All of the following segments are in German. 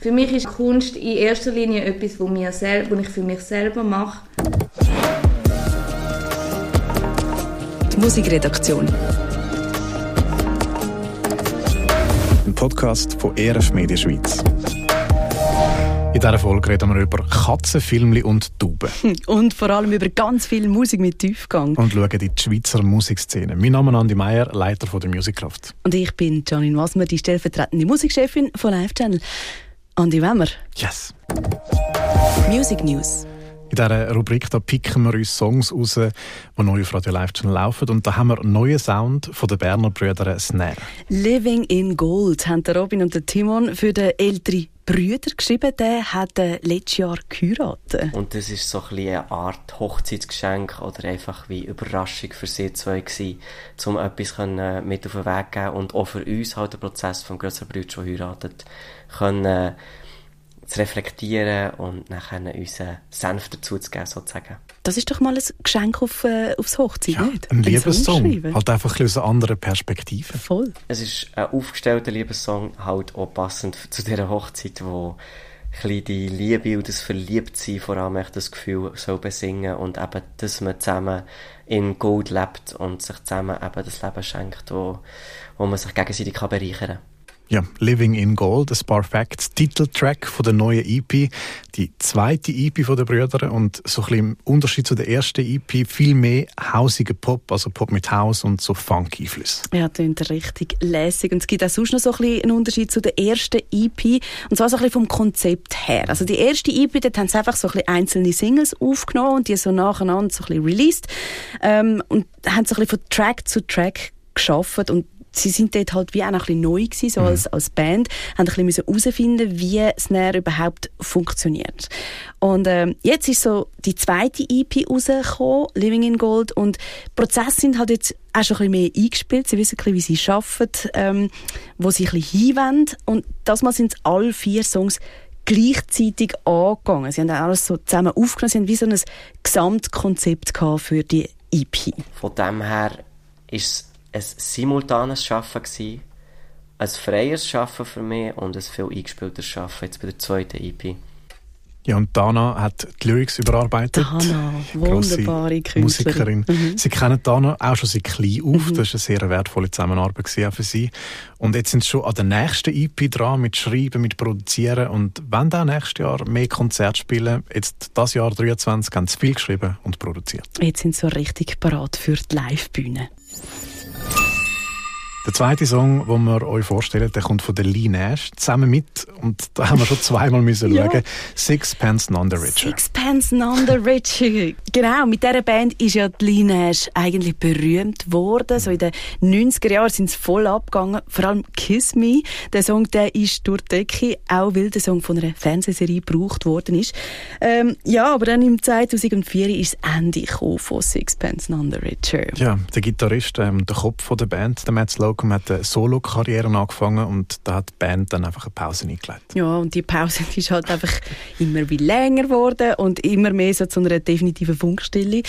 Für mich ist Kunst in erster Linie etwas, was, mir sel was ich für mich selber mache. Die Musikredaktion. Ein Podcast von ERF Media Schweiz. In dieser Folge reden wir über Katzen, Filmli und Tauben. Und vor allem über ganz viel Musik mit Tiefgang. Und schauen in die Schweizer Musikszene. Mein Name ist Andi Meier, Leiter von der Musikkraft. Und ich bin Janine Wasmer, die stellvertretende Musikchefin von Live Channel. Andi Wemmer. Yes. Music News. In dieser Rubrik da picken wir uns Songs raus, die neu auf Radio Live Channel laufen. Und da haben wir einen neuen Sound von den Berner Brüdern Snare. Living in Gold haben der Robin und der Timon für den älteren Brüder geschrieben. Der hat äh, letztes Jahr geheiratet. Und das ist so ein bisschen eine Art Hochzeitsgeschenk oder einfach wie Überraschung für sie zwei gewesen, um etwas mit auf den Weg zu geben und auch für uns halt den Prozess vom grösseren Bruder, der heiratet, können zu reflektieren und nachher unseren Senf dazu zu geben, sozusagen. Das ist doch mal ein Geschenk auf, äh, aufs Hochzeit, ja, nicht? Ein Liebessong. Halt einfach ein eine andere Perspektive. Voll. Es ist ein aufgestellter Liebessong, halt auch passend zu dieser Hochzeit, wo ein die Liebe und das Verliebtsein vor allem das Gefühl soll besingen und eben, dass man zusammen in Gold lebt und sich zusammen eben das Leben schenkt, wo, wo man sich gegenseitig kann bereichern kann. Ja, Living in Gold, ein paar Facts, Titeltrack von der neuen EP, die zweite EP von den Brüdern und so ein bisschen im Unterschied zu der ersten EP viel mehr hausiger Pop, also Pop mit Haus und so Funk-Einflüsse. Ja, klingt richtig lässig und es gibt auch sonst noch so ein bisschen einen Unterschied zu der ersten EP und zwar so ein bisschen vom Konzept her. Also die erste EP, dort haben sie einfach so ein bisschen einzelne Singles aufgenommen und die so nacheinander so ein bisschen released ähm, und haben so ein bisschen von Track zu Track geschafft und sie sind dort halt wie auch noch ein bisschen neu gewesen, so mhm. als, als Band, haben ein bisschen herausfinden wie Snare überhaupt funktioniert. Und ähm, jetzt ist so die zweite EP rausgekommen, Living in Gold, und Prozesse sind halt jetzt auch schon ein bisschen mehr eingespielt. Sie wissen ein bisschen, wie sie arbeiten, ähm, wo sie ein bisschen hinwenden. Und das Mal sind alle vier Songs gleichzeitig angegangen. Sie haben alles so zusammen aufgenommen. Sie haben wie so ein Gesamtkonzept für die EP. Von dem her ist ein simultanes Schaffen gewesen, ein freies Schaffen für mich und ein viel eingespieltes Schaffen jetzt bei der zweiten EP. Ja, und Dana hat die Lyrics überarbeitet. Dana, wunderbare Künstlerin. Musikerin. Mhm. Sie kennen Dana auch schon seit klein auf. Mhm. Das war eine sehr wertvolle Zusammenarbeit für sie. Und jetzt sind sie schon an der nächsten EP dran, mit Schreiben, mit Produzieren. Und wenn dann nächstes Jahr mehr Konzerte spielen, jetzt das Jahr 23, haben sie viel geschrieben und produziert. Jetzt sind sie so richtig parat für die Live-Bühne. Der zweite Song, den wir euch vorstellen, der kommt von der Lee Nash zusammen mit, und da haben wir schon zweimal müssen ja. schauen, Sixpence None the Richer. Sixpence None the Richer. genau, mit dieser Band ist ja die Lee Nash eigentlich berühmt worden. So in den 90er Jahren sind sie voll abgegangen. Vor allem Kiss Me, der Song, der ist durch die Decke, auch weil der Song von einer Fernsehserie gebraucht worden ist. Ähm, ja, aber dann im 2004 ist das Ende von Sixpence None the Richer. Ja, der Gitarrist, ähm, der Kopf von der Band, der Matt Sloan, Malcolm hat eine Solo-Karriere angefangen und da hat die Band dann einfach eine Pause eingelegt. Ja, und die Pause ist halt einfach immer wie länger geworden und immer mehr so zu einer definitiven Funkstille.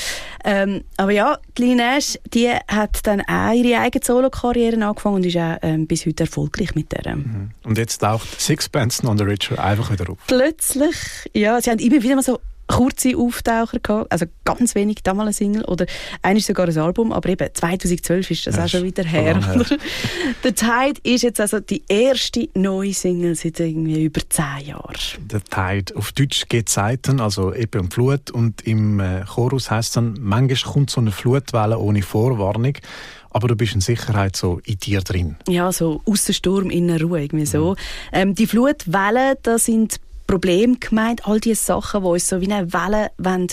Ähm, aber ja, die Lee Nash, die hat dann auch ihre eigene Solo-Karriere angefangen und ist auch ähm, bis heute erfolgreich mit der. Mhm. Und jetzt taucht Sixpence on the Richer einfach wieder auf. Plötzlich, ja, sie haben immer wieder mal so kurze Auftaucher gehabt, also ganz wenig, damals eine Single oder eines sogar ein Album, aber eben 2012 ist das ja, auch schon wieder her. The Tide ist jetzt also die erste neue Single seit irgendwie über zehn Jahren. The Tide, auf Deutsch geht Zeiten, also Ebbe und Flut und im äh, Chorus heißt dann, manchmal kommt so eine Flutwelle ohne Vorwarnung aber du bist in Sicherheit so in dir drin. Ja, so außer Sturm, innen Ruhe, irgendwie so. Mhm. Ähm, die Flutwellen, das sind Problem gemeint, all diese Sachen, die uns so wie eine Welle wollen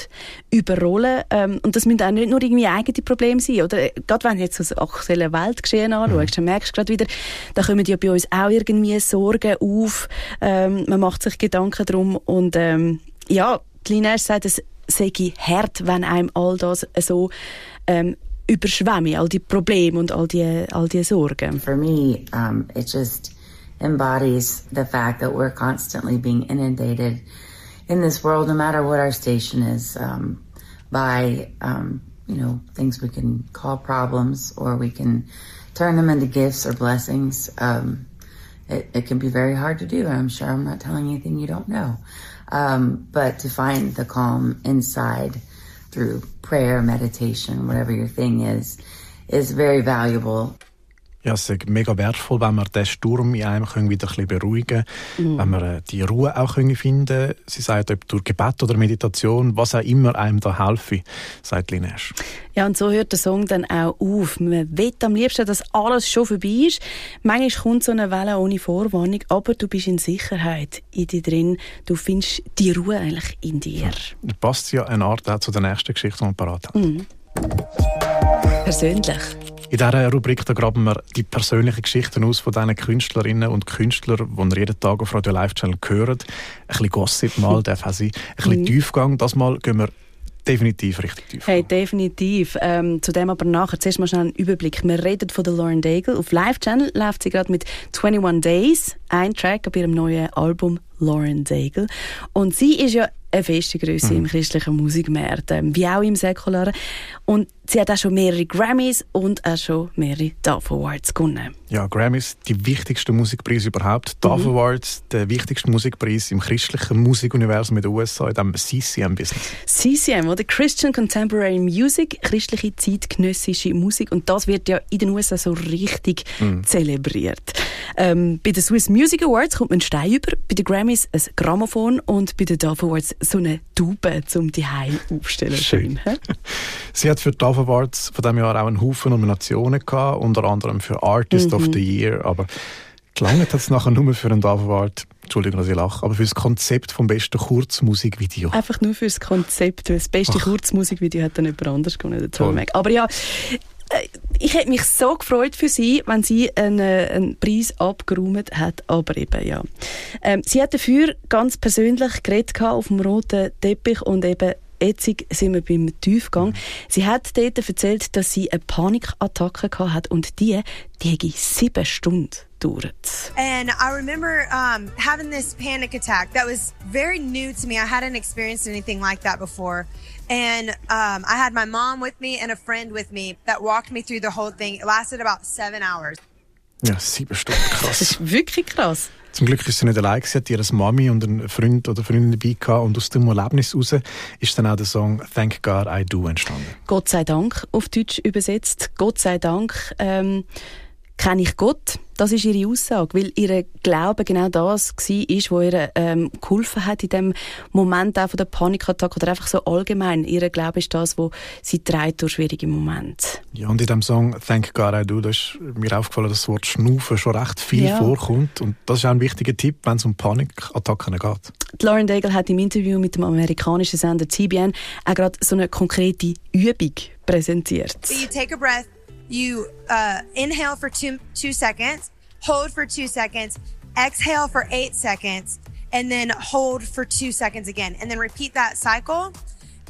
überrollen ähm, Und das müssen auch nicht nur irgendwie eigene Probleme sein. Oder gerade wenn du jetzt das aktuelle Weltgeschehen anschaust, mhm. dann merkst du gerade wieder, da kommen ja bei uns auch irgendwie Sorgen auf. Ähm, man macht sich Gedanken darum. Und ähm, ja, die Lineage sagt, es sei hart, wenn einem all das so ähm, überschwemme, all die Probleme und all die, all die Sorgen. For me, um, it just embodies the fact that we're constantly being inundated in this world, no matter what our station is, um, by, um, you know, things we can call problems or we can turn them into gifts or blessings. Um, it, it can be very hard to do. and I'm sure I'm not telling anything you don't know. Um, but to find the calm inside through prayer, meditation, whatever your thing is, is very valuable. Ja, es ist mega wertvoll, wenn man den Sturm in einem wieder ein bisschen beruhigen können, mhm. wenn man äh, die Ruhe auch können finden Sie sagt, ob durch Gebet oder Meditation, was auch immer einem da helfe, sagt Linesh. Ja, und so hört der Song dann auch auf. Man will am liebsten, dass alles schon vorbei ist. Manchmal kommt so eine Welle ohne Vorwarnung, aber du bist in Sicherheit in dir drin. Du findest die Ruhe eigentlich in dir. Ja, passt ja eine Art auch zu der nächsten Geschichte, die wir parat haben. Mhm. Persönlich. In dieser Rubrik da graben wir die persönlichen Geschichten aus von diesen Künstlerinnen und Künstlern, die ihr jeden Tag auf Radio Live Channel hört. Ein bisschen Gossip mal darf auch sein. Ein bisschen mhm. Tiefgang. Das Mal gehen wir definitiv richtig tief. Hey, definitiv. Ähm, zu dem aber nachher. Zuerst mal schnell einen Überblick. Wir reden von der Lauren Daigle. Auf Live Channel läuft sie gerade mit 21 Days, ein Track auf ihrem neuen Album Lauren Daigle. Und sie ist ja eine feste Größe mhm. im christlichen Musikmarkt, ähm, wie auch im säkularen. Und sie hat auch schon mehrere Grammys und auch schon mehrere DAF Awards gewonnen. Ja, Grammys, die wichtigste Musikpreis überhaupt. DAF mhm. Awards, der wichtigste Musikpreis im christlichen Musikuniversum in den USA, in dem CCM-Business. CCM, oder? Christian Contemporary Music, christliche zeitgenössische Musik. Und das wird ja in den USA so richtig mhm. zelebriert. Ähm, bei den Swiss Music Awards kommt man einen Stein über, bei den Grammys ein Grammophon und bei den DAF Awards so eine Tube um die Heim aufstellen. Schön. Sie hat für die DAF Awards von diesem Jahr auch einen Haufen Nominationen gehabt, unter anderem für Artist mhm. of the Year, aber gelangt hat es nachher nur für einen DAF Award Entschuldigung, dass ich lache, aber für das Konzept vom besten Kurzmusikvideo. Einfach nur für das Konzept, weil das beste Ach. Kurzmusikvideo hat dann jemand anders gewonnen, Aber ja, äh, ich hätte mich so gefreut für sie, wenn sie einen, einen Preis abgeräumt hat, aber eben ja. Ähm, sie hat dafür ganz persönlich geredet auf dem roten Teppich und eben jetzt sind wir beim Tiefgang. Sie hat dort erzählt, dass sie eine Panikattacke hatte und die, die hätte sieben Stunden gedauert. And I remember um, having this panic attack that was very new to me. I hadn't experienced anything like that before. And um, I had my mom with me and a friend with me that walked me through the whole thing. It lasted about seven hours. Ja, sieben Stunden, krass. das ist wirklich krass. Zum Glück ist sie nicht allein. Sie hat ihre Mami und einen Freund oder Freundin dabei gehabt. Und aus dem Erlebnis heraus ist dann auch der Song Thank God I Do entstanden. Gott sei Dank, auf Deutsch übersetzt. Gott sei Dank. Ähm kenne ich Gott. Das ist ihre Aussage, weil ihr Glaube genau das war, was ihr ähm, geholfen hat in dem Moment auch von der Panikattacke oder einfach so allgemein. Ihr Glaube ist das, was sie trägt durch schwierige Momente. Ja, und in dem Song Thank God I Do, da ist mir aufgefallen, dass das Wort Schnaufen schon recht viel ja. vorkommt und das ist auch ein wichtiger Tipp, wenn es um Panikattacken geht. Die Lauren Daigle hat im Interview mit dem amerikanischen Sender TBN auch gerade so eine konkrete Übung präsentiert. So you take a breath You uh, inhale for two, two seconds, hold for two seconds, exhale for eight seconds, and then hold for two seconds again. And then repeat that cycle.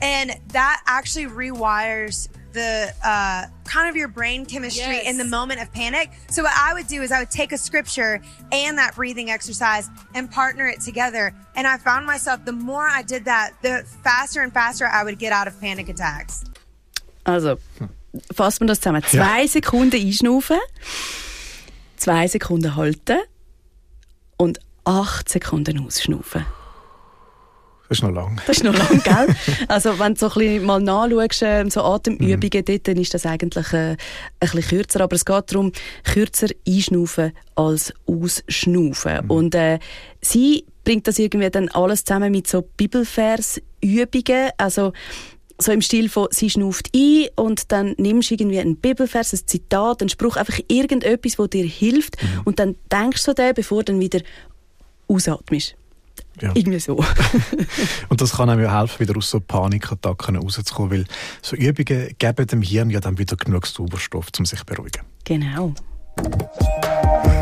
And that actually rewires the uh, kind of your brain chemistry yes. in the moment of panic. So what I would do is I would take a scripture and that breathing exercise and partner it together. And I found myself the more I did that, the faster and faster I would get out of panic attacks. Also, fassen wir das zusammen. Zwei ja. Sekunden einschnaufen, zwei Sekunden halten und acht Sekunden ausschnaufen. Das ist noch lang. Das ist noch lang, gell? Also, wenn du so ein bisschen mal nachschaust, ähm, so Atemübungen mhm. dort, dann ist das eigentlich äh, ein bisschen kürzer. Aber es geht darum, kürzer einschnaufen als ausschnaufen. Mhm. Und äh, sie bringt das irgendwie dann alles zusammen mit so Bibelversübungen. Also, so im Stil von, sie schnauft ein und dann nimmst du irgendwie einen Bibelvers, ein Zitat, einen Spruch, einfach irgendetwas, wo dir hilft mhm. und dann denkst du den, bevor du dann wieder ausatmest. Ja. Irgendwie so. und das kann einem ja helfen, wieder aus so Panikattacken rauszukommen, weil so Übungen geben dem Hirn ja dann wieder genug Sauerstoff, um sich zu beruhigen. Genau.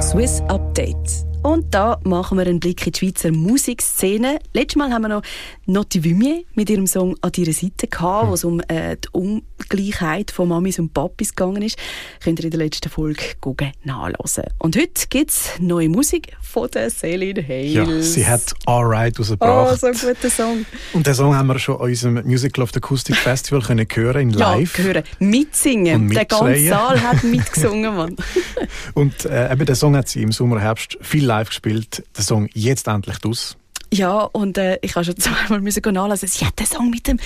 Swiss Update Und da machen wir einen Blick in die Schweizer Musikszene. Letztes Mal haben wir noch Notti Vumier mit ihrem Song «An deiner Seite» gehabt, wo es um äh, die Ungleichheit von Mamis und Papis gegangen ist. Könnt ihr in der letzten Folge gucken, nachlesen. Und heute gibt es neue Musik von der Celine Hales. Ja, sie hat «Alright» rausgebracht. Oh, so ein guter Song. Und den Song haben wir schon an unserem Musical of the Acoustic Festival können hören in live. Ja, hören. Mitsingen. Und der ganze Saal hat mitgesungen, Mann. und äh, eben den Song hat sie im Sommer, Herbst viel live gespielt. Der Song «Jetzt endlich aus». Ja, und äh, ich habe schon zweimal müssen nachlesen. Sie hat den Song mit dem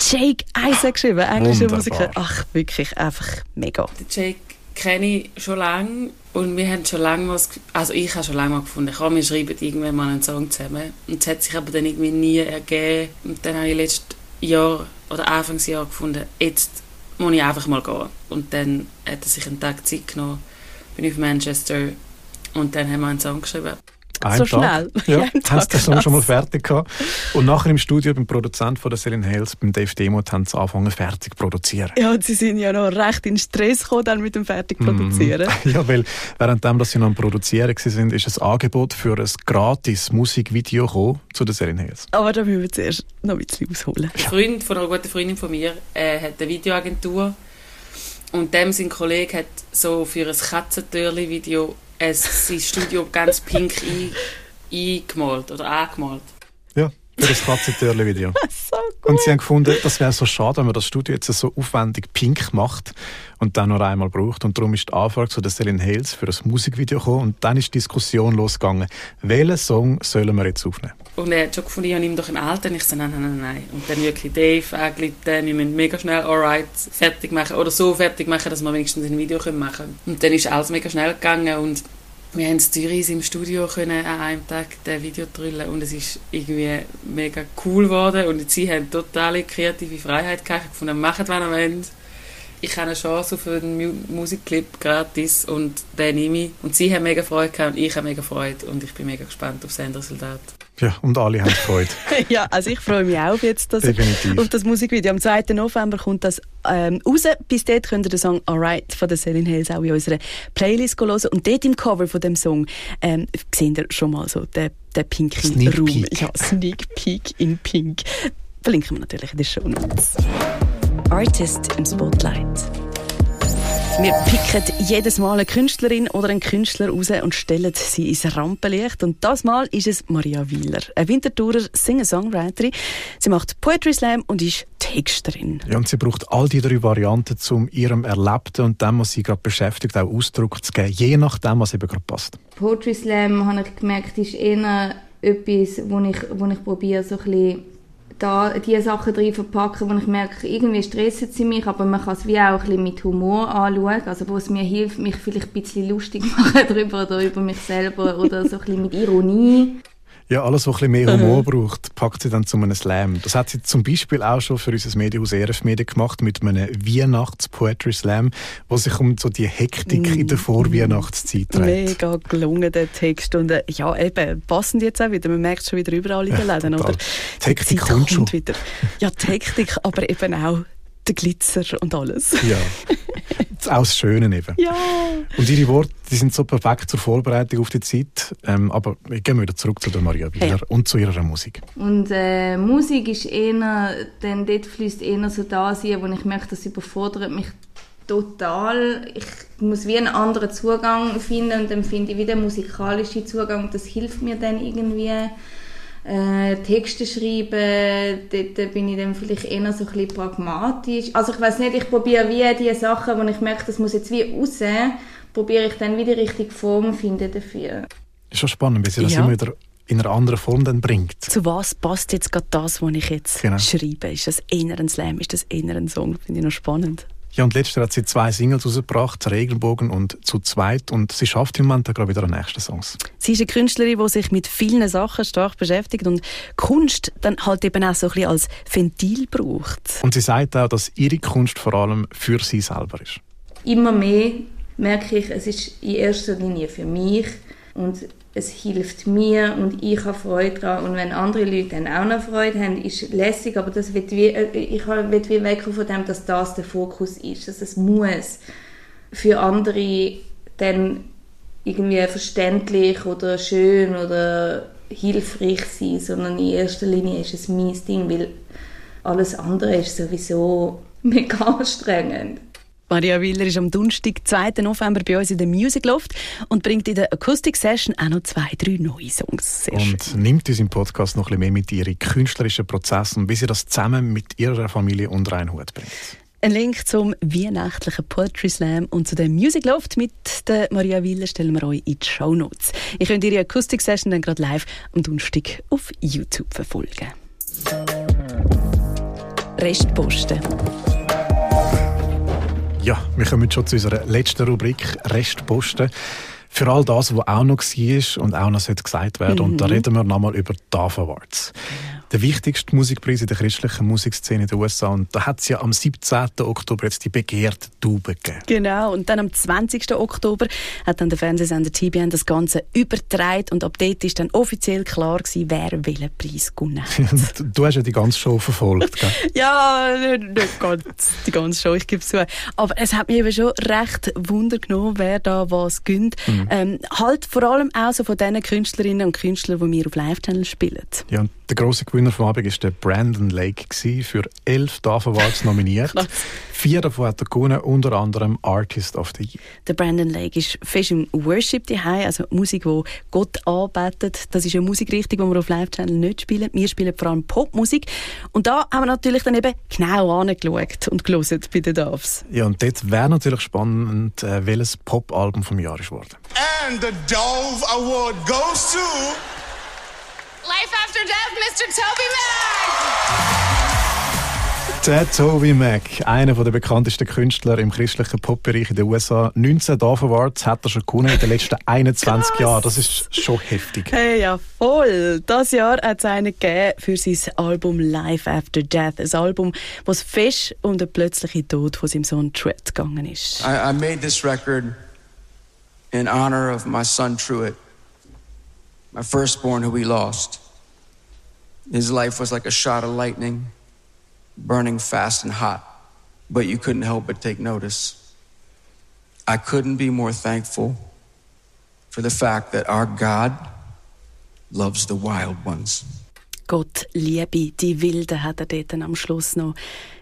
Jake Eisen geschrieben, englischer Wunderbar. Musiker. Ach, wirklich, einfach mega. Den Jake kenne ich schon lange und wir haben schon lange was, also ich habe schon lange mal gefunden, komm, wir schreiben irgendwann mal einen Song zusammen. Und es hat sich aber dann irgendwie nie ergeben. Und dann habe ich letztes Jahr oder Anfangsjahr gefunden, jetzt muss ich einfach mal gehen. Und dann hat er sich einen Tag Zeit genommen, bin ich auf Manchester und dann haben wir einen Song geschrieben. Einen So Tag. schnell? Ja, Ja, haben sie den Song schon mal fertig gehabt. Und nachher im Studio beim Produzent von der Celine Hales, beim Dave Demuth, haben sie angefangen fertig zu produzieren. Ja, und sie sind ja noch recht in Stress gekommen, dann mit dem fertig produzieren. Ja, weil währenddem, dass sie noch am Produzieren waren, ist ein Angebot für ein gratis Musikvideo gekommen zu der Celine Hales. Aber da müssen wir zuerst noch ein bisschen ausholen. Ein Freund von einer guten Freundin von mir äh, hat eine Videoagentur und dem sein Kollege hat so für ein Katzentürli-Video ein- sein Studio ganz pink ein, eingemalt oder angemalt. Ja, für das Katzentürli-Video. So gut. Und sie haben gefunden, das wäre so schade, wenn man das Studio jetzt so aufwendig pink macht und dann noch einmal braucht. Und darum ist die Anfrage zu der Celine Hales für ein Musikvideo gekommen. Und dann ist die Diskussion losgegangen. Welchen Song sollen wir jetzt aufnehmen? Und er hat schon gefunden, ich habe ihm doch einen alten. Ich so, nein, nein, nein, nein. Und dann wirklich Dave angerufen, wir müssen mega schnell Alright fertig machen oder so fertig machen, dass wir wenigstens ein Video machen können. Und dann ist alles mega schnell gegangen und wir haben in Zürich im Studio können an einem Tag das Video drüllen und es ist irgendwie mega cool geworden und sie haben totale kreative Freiheit gehabt. Ich gefunden, macht was ihr wollt. Ich habe eine Chance auf einen Mu Musikclip gratis und den nehme ich. Und sie haben mega Freude gehabt und ich habe mega Freude und ich bin mega gespannt auf das Endresultat. Ja, und alle haben Freude. Ja, also ich freue mich auch jetzt dass Definitiv. auf das Musikvideo. Am 2. November kommt das ähm, raus. Bis dort könnt ihr den Song «Alright» von der Celine Hales auch in unserer Playlist hören. Und dort im Cover von dem Song ähm, seht ihr schon mal so den, den pinken Sneak Raum. Peek. Ja, Sneak Peek in Pink. Verlinken wir natürlich in den Show Notes. Artist im Spotlight. Wir picken jedes Mal eine Künstlerin oder einen Künstler raus und stellen sie ins Rampenlicht. Und das Mal ist es Maria Wieler, eine Winterthurer Singer-Songwriterin. Sie macht Poetry Slam und ist Texterin. Ja, und sie braucht all die drei Varianten, um ihrem Erlebten und dem, was sie gerade beschäftigt, auch Ausdruck zu geben, je nachdem, was eben gerade passt. Poetry Slam, habe ich gemerkt, ist eher etwas, wo ich, wo ich probiere, so ein bisschen da die Sachen drin verpacken, wo ich merke, irgendwie stressen sie mich, aber man kann es wie auch ein bisschen mit Humor anschauen, also wo es mir hilft, mich vielleicht ein bisschen lustig machen darüber oder über mich selber oder so ein bisschen mit Ironie. Ja, alles, was ein bisschen mehr Humor braucht, packt sie dann zu einem Slam. Das hat sie zum Beispiel auch schon für unser Medienhaus ERF Medien gemacht mit einem Weihnachts-Poetry-Slam, wo sich um so die Hektik in der Vorweihnachtszeit dreht. Mega gelungen, der Text. Und äh, ja, eben, passend jetzt auch wieder. Man merkt es schon wieder überall in den Ja, Läden, total. oder? Die Hektik kommt schon. wieder. Ja, die Hektik, aber eben auch der Glitzer und alles. Ja, Das ist auch das Schöne eben. Ja. Und ihre Worte die sind so perfekt zur Vorbereitung auf die Zeit. Ähm, aber gehen wir wieder zurück zu der Maria Wieler Ja. und zu ihrer Musik. Und äh, Musik ist eher, dann dort fließt eher so das ein, wo ich merke, das überfordert mich total. Ich muss wie einen anderen Zugang finden und dann finde ich wieder den musikalischen Zugang, das hilft mir dann irgendwie. Äh, Texte schreiben, dort bin ich dann vielleicht eher so ein bisschen pragmatisch. Also ich weiß nicht, ich probiere wie die Sachen, wo ich merke, das muss jetzt wie raus, probiere ich dann wieder die richtige Form finden dafür. Ist schon spannend, wie sie das Ja. immer wieder in einer anderen Form dann bringt. Zu was passt jetzt gerade das, was ich jetzt Genau. schreibe? Ist das eher ein Slam? Ist das eher ein Song? Finde ich noch spannend. Ja, und letztes Jahr hat sie zwei Singles rausgebracht, «Regenbogen» und «Zu zweit». Und sie schafft im Moment gerade wieder an nächsten Songs. Sie ist eine Künstlerin, die sich mit vielen Sachen stark beschäftigt und Kunst dann halt eben auch so ein bisschen als Ventil braucht. Und sie sagt auch, dass ihre Kunst vor allem für sie selber ist. immer mehr merke ich, es ist in erster Linie für mich und es hilft mir und ich habe Freude daran und wenn andere Leute dann auch noch Freude haben, ist lässig, aber das wird wie, äh, ich will wie wegkommen von dem, dass das der Fokus ist, dass es muss für andere dann irgendwie verständlich oder schön oder hilfreich sein, sondern in erster Linie ist es mein Ding, weil alles andere ist sowieso mega anstrengend. Maria Willer ist am Donnerstag, 2. November bei uns in der Music Loft und bringt in der Akustik Session auch noch zwei, drei neue Songs. Sehr und schön. nimmt uns im Podcast noch ein bisschen mehr mit ihren künstlerischen Prozessen und wie sie das zusammen mit ihrer Familie unter einen Hut bringt. Ein Link zum weihnachtlichen Poetry Slam und zu der Music Loft mit der Maria Willer stellen wir euch in die Show Notes. Ihr könnt ihre Akustik-Session dann gerade live am Donnerstag auf YouTube verfolgen. Restposten. Ja, wir kommen schon zu unserer letzten Rubrik Restposten. Für all das, was auch noch war und auch noch gesagt werden mhm. Und da mhm. reden wir nochmal über die DAF Awards. Genau der wichtigste Musikpreis in der christlichen Musikszene in den USA. Und da hat es ja am 17. Oktober jetzt die begehrte Taube gegeben. Genau, und dann am 20. Oktober hat dann der Fernsehsender TBN das Ganze übertragen und ab dort ist dann offiziell klar gewesen, wer welchen Preis gewonnen hat. du hast ja die ganze Show verfolgt, gell? ja, nicht ganz die ganze Show, ich gebe es zu. Aber es hat mich eben schon recht Wunder genommen, wer da was gönnt. Mhm. Ähm, halt vor allem auch so von den Künstlerinnen und Künstlern, die wir auf Live-Channel spielen. Ja, der grosse Gewinner vom Abend war der Brandon Lake für elf Tafel nominiert. Vier davon hat er gewonnen, unter anderem Artist of the Year. Der Brandon Lake ist fest im Worship daheim, also Musik, die Gott anbetet. Das ist eine Musikrichtung, die wir auf Live-Channel nicht spielen. Wir spielen vor allem Popmusik. Und da haben wir natürlich dann eben genau angeschaut und gelesen bei den Doves. Ja, und dort wäre natürlich spannend, äh, welches Pop-Album vom Jahr ist geworden. And the Dove Award goes to... Life After Death, Mr. Toby Mac! Der Toby Mac, einer der bekanntesten Künstler im christlichen Popbereich in den USA. 19 Dove Awards hat er schon gewonnen in den letzten 21 Jahren. Das ist schon heftig. Hey, ja, voll. Das Jahr hat es einen gegeben für sein Album Life After Death. Ein Album, das fest um den plötzlichen Tod von seinem Sohn Truett gegangen ist. I, I made this record in honor of my son Truett. My firstborn who we lost. His life was like a shot of lightning, burning fast and hot, but you couldn't help but take notice. I couldn't be more thankful for the fact that our God loves the wild ones. Gott liebe die Wilden, hat er dort am Schluss noch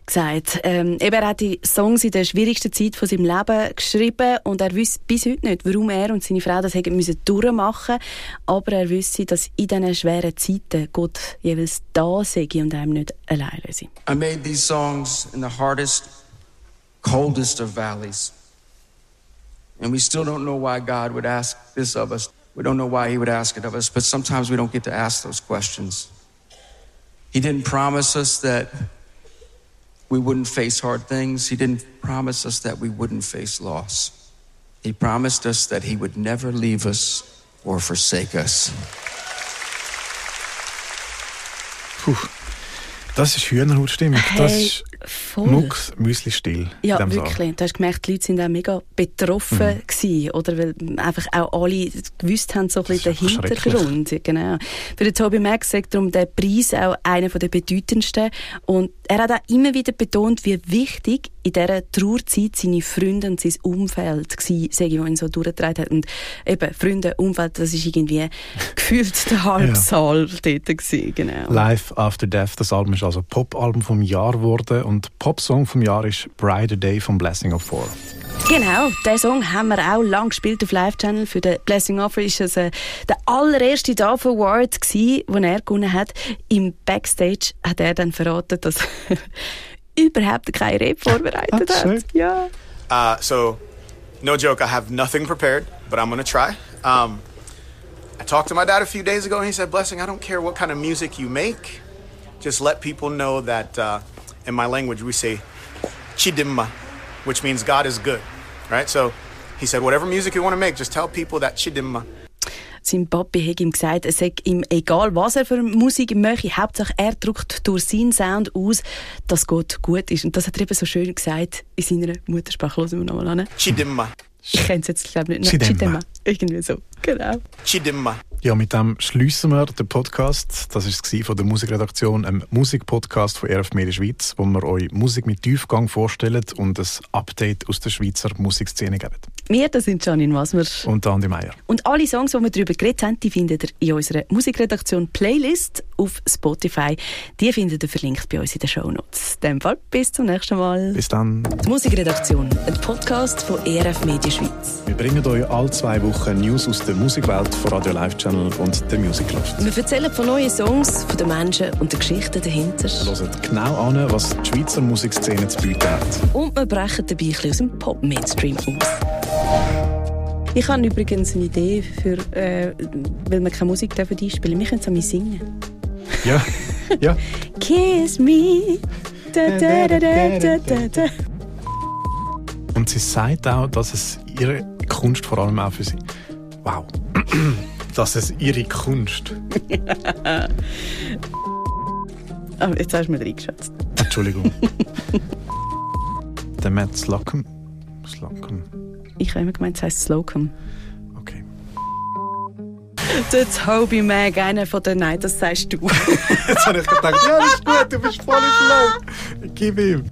gesagt. Ähm, eben, er hat die Songs in der schwierigsten Zeit von seinem Leben geschrieben und er wüsste bis heute nicht, warum er und seine Frau das hätten müssen durchmachen Aber er wüsste, dass in diesen schweren Zeiten Gott jeweils da sei und einem nicht alleine sei. I made these songs in the hardest, coldest of valleys. And we still don't know why God would ask this of us. We don't know why he would ask it of us, but sometimes we don't get to ask those questions. He didn't promise us that we wouldn't face hard things. He didn't promise us that we wouldn't face loss. He promised us that He would never leave us or forsake us. Puh. Das ist Hühnerhautstimmung. Hey, das ist Mucks, Müsli still. Ja, wirklich. Saal. Du hast gemerkt, die Leute sind auch mega betroffen mhm. gewesen, oder? Weil einfach auch alle gewusst haben, so ein bisschen den Hintergrund. Genau. Für den Toby Mac sagt darum der Preis auch einer der bedeutendsten. Und er hat auch immer wieder betont, wie wichtig in dieser Trauerzeit seine Freunde und sein Umfeld war, sage ich, ihn so durchgetragen hat. Und eben, Freunde, Umfeld, das ist irgendwie gefühlt der Halbsaal ja. dort gewesen, genau. Life After Death, das Album ist also Pop-Album vom Jahr geworden und Pop-Song vom Jahr ist Brighter Day von Blessing of Four. Genau, diesen Song haben wir auch lang gespielt auf Live-Channel. Für den Blessing Offer war es äh, der allererste Dove Award, den er gewonnen hat. Im Backstage hat er dann verraten, dass überhaupt keine Rede vorbereitet hat. Ja. Uh, so, no joke, I have nothing prepared, but I'm to try. Um, I talked to my dad a few days ago and he said, Blessing, I don't care what kind of music you make. Just let people know that uh, in my language we say chidimma, which means God is good, right? So he said, whatever music you want to make, just tell people that chidimma. Sein Papi hat ihm gesagt, es sei ihm egal, was er für Musik möchte, Hauptsache er drückt durch seinen Sound aus, dass Gott gut ist. Und das hat er eben so schön gesagt in seiner Muttersprache. Hören wir nochmal an. Chidimma. Ich kenne es jetzt, glaube ich, nicht. Chidimma. Chidimma. Irgendwie so, genau. Chidimma. Ja, mit dem schließen wir den Podcast. Das war es von der Musikredaktion, einem Musikpodcast von RF Media Schweiz, wo wir euch Musik mit Tiefgang vorstellen und ein Update aus der Schweizer Musikszene geben. Wir, das sind Janine Wasmer. Und Andi Meier. Und alle Songs, die wir darüber geredet haben, die findet ihr in unserer Musikredaktion Playlist auf Spotify. Die findet ihr verlinkt bei uns in den Shownotes. In dem Fall, bis zum nächsten Mal. Bis dann. Die Musikredaktion, ein Podcast von ERF Media Schweiz. Wir bringen euch alle zwei Wochen News aus der Musikwelt von Radio Live Channel und der Music Loft. Wir erzählen von neuen Songs, von den Menschen und den Geschichten dahinter. Hört genau an, was die Schweizer Musikszene zu bieten hat. Und wir brechen dabei ein bisschen aus dem Pop-Mainstream aus. Ich habe übrigens eine Idee, für, äh, weil wir keine Musik dürfen einspielen Wir können es mich singen. Ja, ja. Kiss me. Da, da, da. Und sie sagt auch, dass es ihre Kunst vor allem auch für sie. Wow. dass es ihre Kunst. oh, jetzt hast du mir reingeschätzt. Entschuldigung. Der Matt Slocum. Slocum. Ich habe immer gemeint, es heisst Slocum. Okay. Der Toby Mag, einer von den Nein, das sagst du. Jetzt habe ich gedacht, ja, das ist gut, du bist voll im Flow. Gib ihm.